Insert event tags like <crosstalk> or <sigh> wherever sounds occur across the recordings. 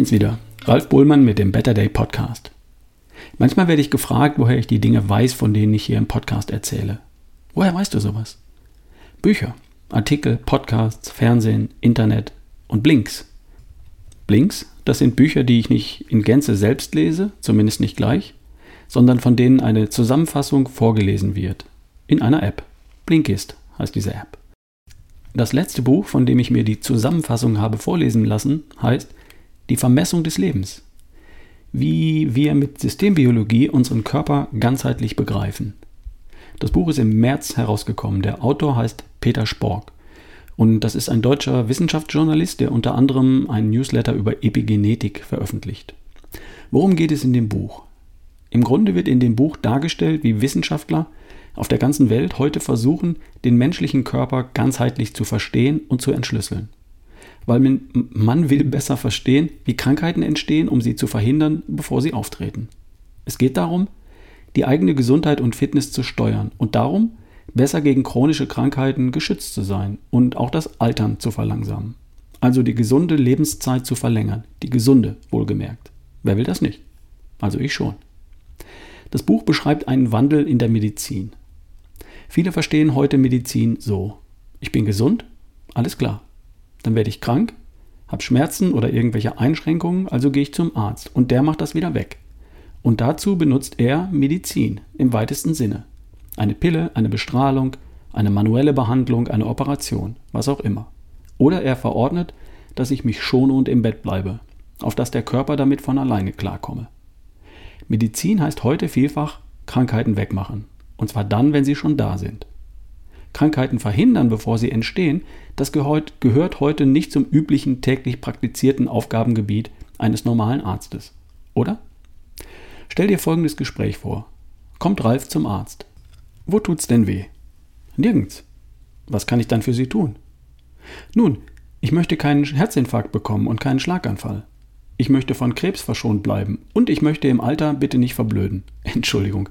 Bin's wieder, Ralf Bohlmann mit dem Better Day Podcast. Manchmal werde ich gefragt, woher ich die Dinge weiß, von denen ich hier im Podcast erzähle. Woher weißt du sowas? Bücher, Artikel, Podcasts, Fernsehen, Internet und Blinks. Blinks, das sind Bücher, die ich nicht in Gänze selbst lese, zumindest nicht gleich, sondern von denen eine Zusammenfassung vorgelesen wird. In einer App. Blinkist heißt diese App. Das letzte Buch, von dem ich mir die Zusammenfassung habe vorlesen lassen, heißt Die Vermessung des Lebens. Wie wir mit Systembiologie unseren Körper ganzheitlich begreifen. Das Buch ist im März herausgekommen. Der Autor heißt Peter Spork. Und das ist ein deutscher Wissenschaftsjournalist, der unter anderem einen Newsletter über Epigenetik veröffentlicht. Worum geht es in dem Buch? Im Grunde wird in dem Buch dargestellt, wie Wissenschaftler auf der ganzen Welt heute versuchen, den menschlichen Körper ganzheitlich zu verstehen und zu entschlüsseln. Weil man will besser verstehen, wie Krankheiten entstehen, um sie zu verhindern, bevor sie auftreten. Es geht darum, die eigene Gesundheit und Fitness zu steuern und darum, besser gegen chronische Krankheiten geschützt zu sein und auch das Altern zu verlangsamen. Also die gesunde Lebenszeit zu verlängern. Die gesunde, wohlgemerkt. Wer will das nicht? Also ich schon. Das Buch beschreibt einen Wandel in der Medizin. Viele verstehen heute Medizin so. Ich bin gesund, alles klar. Dann werde ich krank, habe Schmerzen oder irgendwelche Einschränkungen, also gehe ich zum Arzt und der macht das wieder weg. Und dazu benutzt er Medizin im weitesten Sinne. Eine Pille, eine Bestrahlung, eine manuelle Behandlung, eine Operation, was auch immer. Oder er verordnet, dass ich mich schone und im Bett bleibe, auf dass der Körper damit von alleine klarkomme. Medizin heißt heute vielfach Krankheiten wegmachen. Und zwar dann, wenn sie schon da sind. Krankheiten verhindern, bevor sie entstehen, das gehört, heute nicht zum üblichen täglich praktizierten Aufgabengebiet eines normalen Arztes. Oder? Stell dir folgendes Gespräch vor. Kommt Ralf zum Arzt. Wo tut's denn weh? Nirgends. Was kann ich dann für Sie tun? Nun, ich möchte keinen Herzinfarkt bekommen und keinen Schlaganfall. Ich möchte von Krebs verschont bleiben und ich möchte im Alter bitte nicht verblöden. <laughs> Entschuldigung,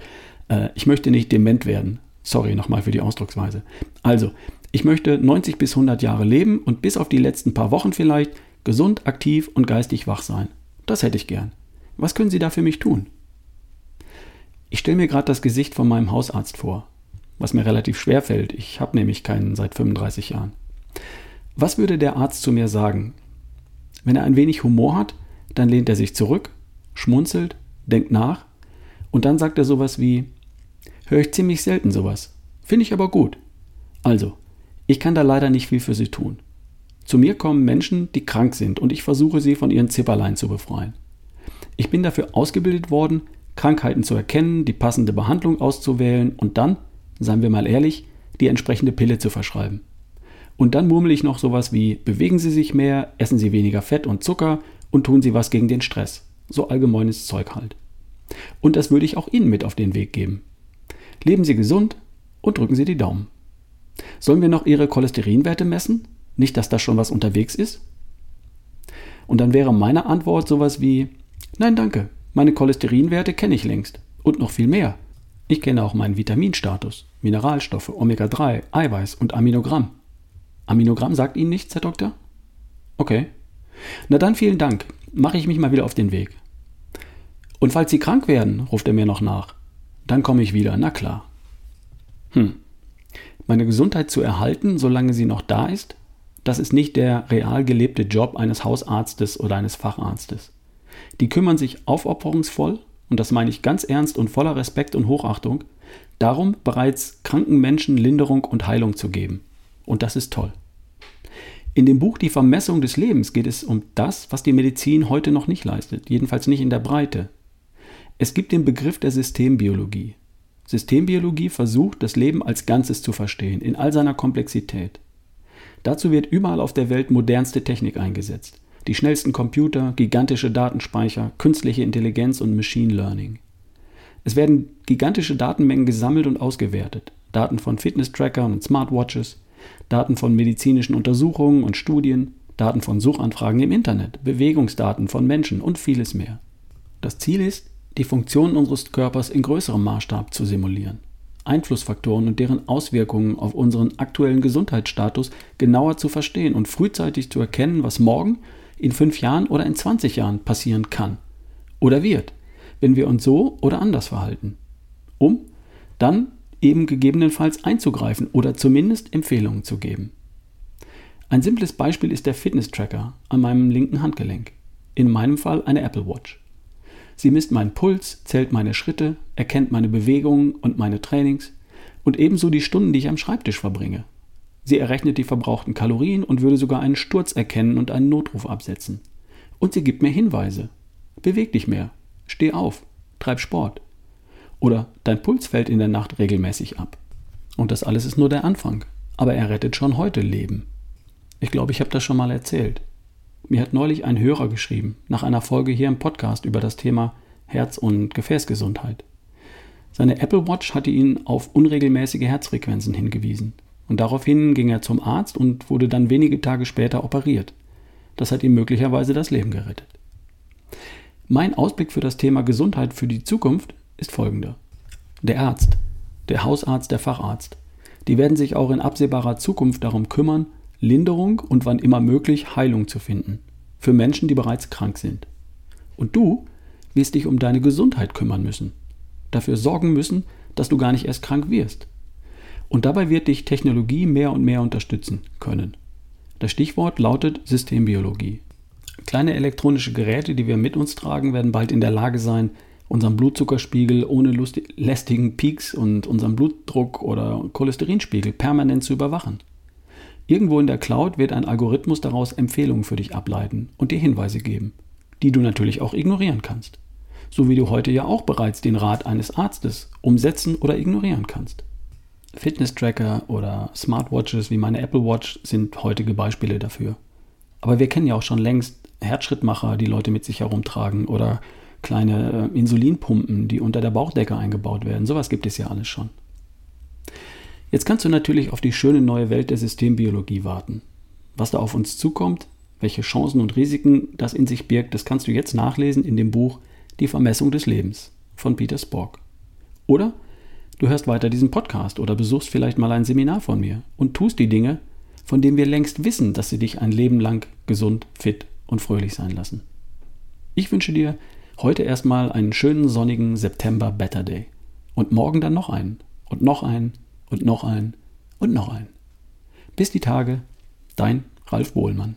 äh, ich möchte nicht dement werden. Sorry nochmal für die Ausdrucksweise. Also, ich möchte 90 bis 100 Jahre leben und bis auf die letzten paar Wochen vielleicht gesund, aktiv und geistig wach sein. Das hätte ich gern. Was können Sie da für mich tun? Ich stelle mir gerade das Gesicht von meinem Hausarzt vor, was mir relativ schwer fällt. Ich habe nämlich keinen seit 35 Jahren. Was würde der Arzt zu mir sagen? Wenn er ein wenig Humor hat, dann lehnt er sich zurück, schmunzelt, denkt nach und dann sagt er sowas wie, höre ich ziemlich selten sowas. Finde ich aber gut. Also, ich kann da leider nicht viel für sie tun. Zu mir kommen Menschen, die krank sind und ich versuche sie von ihren Zipperlein zu befreien. Ich bin dafür ausgebildet worden, Krankheiten zu erkennen, die passende Behandlung auszuwählen und dann, seien wir mal ehrlich, die entsprechende Pille zu verschreiben. Und dann murmel ich noch sowas wie bewegen Sie sich mehr, essen Sie weniger Fett und Zucker und tun Sie was gegen den Stress. So allgemeines Zeug halt. Und das würde ich auch Ihnen mit auf den Weg geben. Leben Sie gesund und drücken Sie die Daumen. Sollen wir noch Ihre Cholesterinwerte messen? Nicht, dass da schon was unterwegs ist? Und dann wäre meine Antwort sowas wie, nein, danke, meine Cholesterinwerte kenne ich längst. Und noch viel mehr. Ich kenne auch meinen Vitaminstatus, Mineralstoffe, Omega-3, Eiweiß und Aminogramm. Aminogramm sagt Ihnen nichts, Herr Doktor? Okay. Na dann vielen Dank. Mache ich mich mal wieder auf den Weg. Und falls Sie krank werden, ruft er mir noch nach. Dann komme ich wieder, na klar. Hm. Meine Gesundheit zu erhalten, solange sie noch da ist, das ist nicht der real gelebte Job eines Hausarztes oder eines Facharztes. Die kümmern sich aufopferungsvoll, und das meine ich ganz ernst und voller Respekt und Hochachtung, darum, bereits kranken Menschen Linderung und Heilung zu geben. Und das ist toll. In dem Buch Die Vermessung des Lebens geht es um das, was die Medizin heute noch nicht leistet, jedenfalls nicht in der Breite. Es gibt den Begriff der Systembiologie. Systembiologie versucht, das Leben als Ganzes zu verstehen, in all seiner Komplexität. Dazu wird überall auf der Welt modernste Technik eingesetzt. Die schnellsten Computer, gigantische Datenspeicher, künstliche Intelligenz und Machine Learning. Es werden gigantische Datenmengen gesammelt und ausgewertet. Daten von Fitness-Trackern und Smartwatches, Daten von medizinischen Untersuchungen und Studien, Daten von Suchanfragen im Internet, Bewegungsdaten von Menschen und vieles mehr. Das Ziel ist, die Funktionen unseres Körpers in größerem Maßstab zu simulieren, Einflussfaktoren und deren Auswirkungen auf unseren aktuellen Gesundheitsstatus genauer zu verstehen und frühzeitig zu erkennen, was morgen, in fünf Jahren oder in 20 Jahren passieren kann oder wird, wenn wir uns so oder anders verhalten, um dann eben gegebenenfalls einzugreifen oder zumindest Empfehlungen zu geben. Ein simples Beispiel ist der Fitness-Tracker an meinem linken Handgelenk. In meinem Fall eine Apple Watch. Sie misst meinen Puls, zählt meine Schritte, erkennt meine Bewegungen und meine Trainings und ebenso die Stunden, die ich am Schreibtisch verbringe. Sie errechnet die verbrauchten Kalorien und würde sogar einen Sturz erkennen und einen Notruf absetzen. Und sie gibt mir Hinweise. Beweg dich mehr, steh auf, treib Sport. Oder dein Puls fällt in der Nacht regelmäßig ab. Und das alles ist nur der Anfang. Aber er rettet schon heute Leben. Ich glaube, ich habe das schon mal erzählt. Mir hat neulich ein Hörer geschrieben, nach einer Folge hier im Podcast über das Thema Herz- und Gefäßgesundheit. Seine Apple Watch hatte ihn auf unregelmäßige Herzfrequenzen hingewiesen. Und daraufhin ging er zum Arzt und wurde dann wenige Tage später operiert. Das hat ihm möglicherweise das Leben gerettet. Mein Ausblick für das Thema Gesundheit für die Zukunft ist folgender. Der Arzt, der Hausarzt, der Facharzt, die werden sich auch in absehbarer Zukunft darum kümmern, Linderung und wann immer möglich Heilung zu finden. Für Menschen, die bereits krank sind. Und du wirst dich um deine Gesundheit kümmern müssen. Dafür sorgen müssen, dass du gar nicht erst krank wirst. Und dabei wird dich Technologie mehr und mehr unterstützen können. Das Stichwort lautet Systembiologie. Kleine elektronische Geräte, die wir mit uns tragen, werden bald in der Lage sein, unseren Blutzuckerspiegel ohne lästigen Peaks und unseren Blutdruck oder Cholesterinspiegel permanent zu überwachen. Irgendwo in der Cloud wird ein Algorithmus daraus Empfehlungen für dich ableiten und dir Hinweise geben, die du natürlich auch ignorieren kannst. So wie du heute ja auch bereits den Rat eines Arztes umsetzen oder ignorieren kannst. Fitness-Tracker oder Smartwatches wie meine Apple Watch sind heutige Beispiele dafür. Aber wir kennen ja auch schon längst Herzschrittmacher, die Leute mit sich herumtragen oder kleine äh, Insulinpumpen, die unter der Bauchdecke eingebaut werden. Sowas gibt es ja alles schon. Jetzt kannst du natürlich auf die schöne neue Welt der Systembiologie warten. Was da auf uns zukommt, welche Chancen und Risiken das in sich birgt, das kannst du jetzt nachlesen in dem Buch Die Vermessung des Lebens von Peter Spork. Oder du hörst weiter diesen Podcast oder besuchst vielleicht mal ein Seminar von mir und tust die Dinge, von denen wir längst wissen, dass sie dich ein Leben lang gesund, fit und fröhlich sein lassen. Ich wünsche dir heute erstmal einen schönen sonnigen September Better Day und morgen dann noch einen und noch einen und noch einen und noch einen. Bis die Tage, dein Ralf Bohlmann.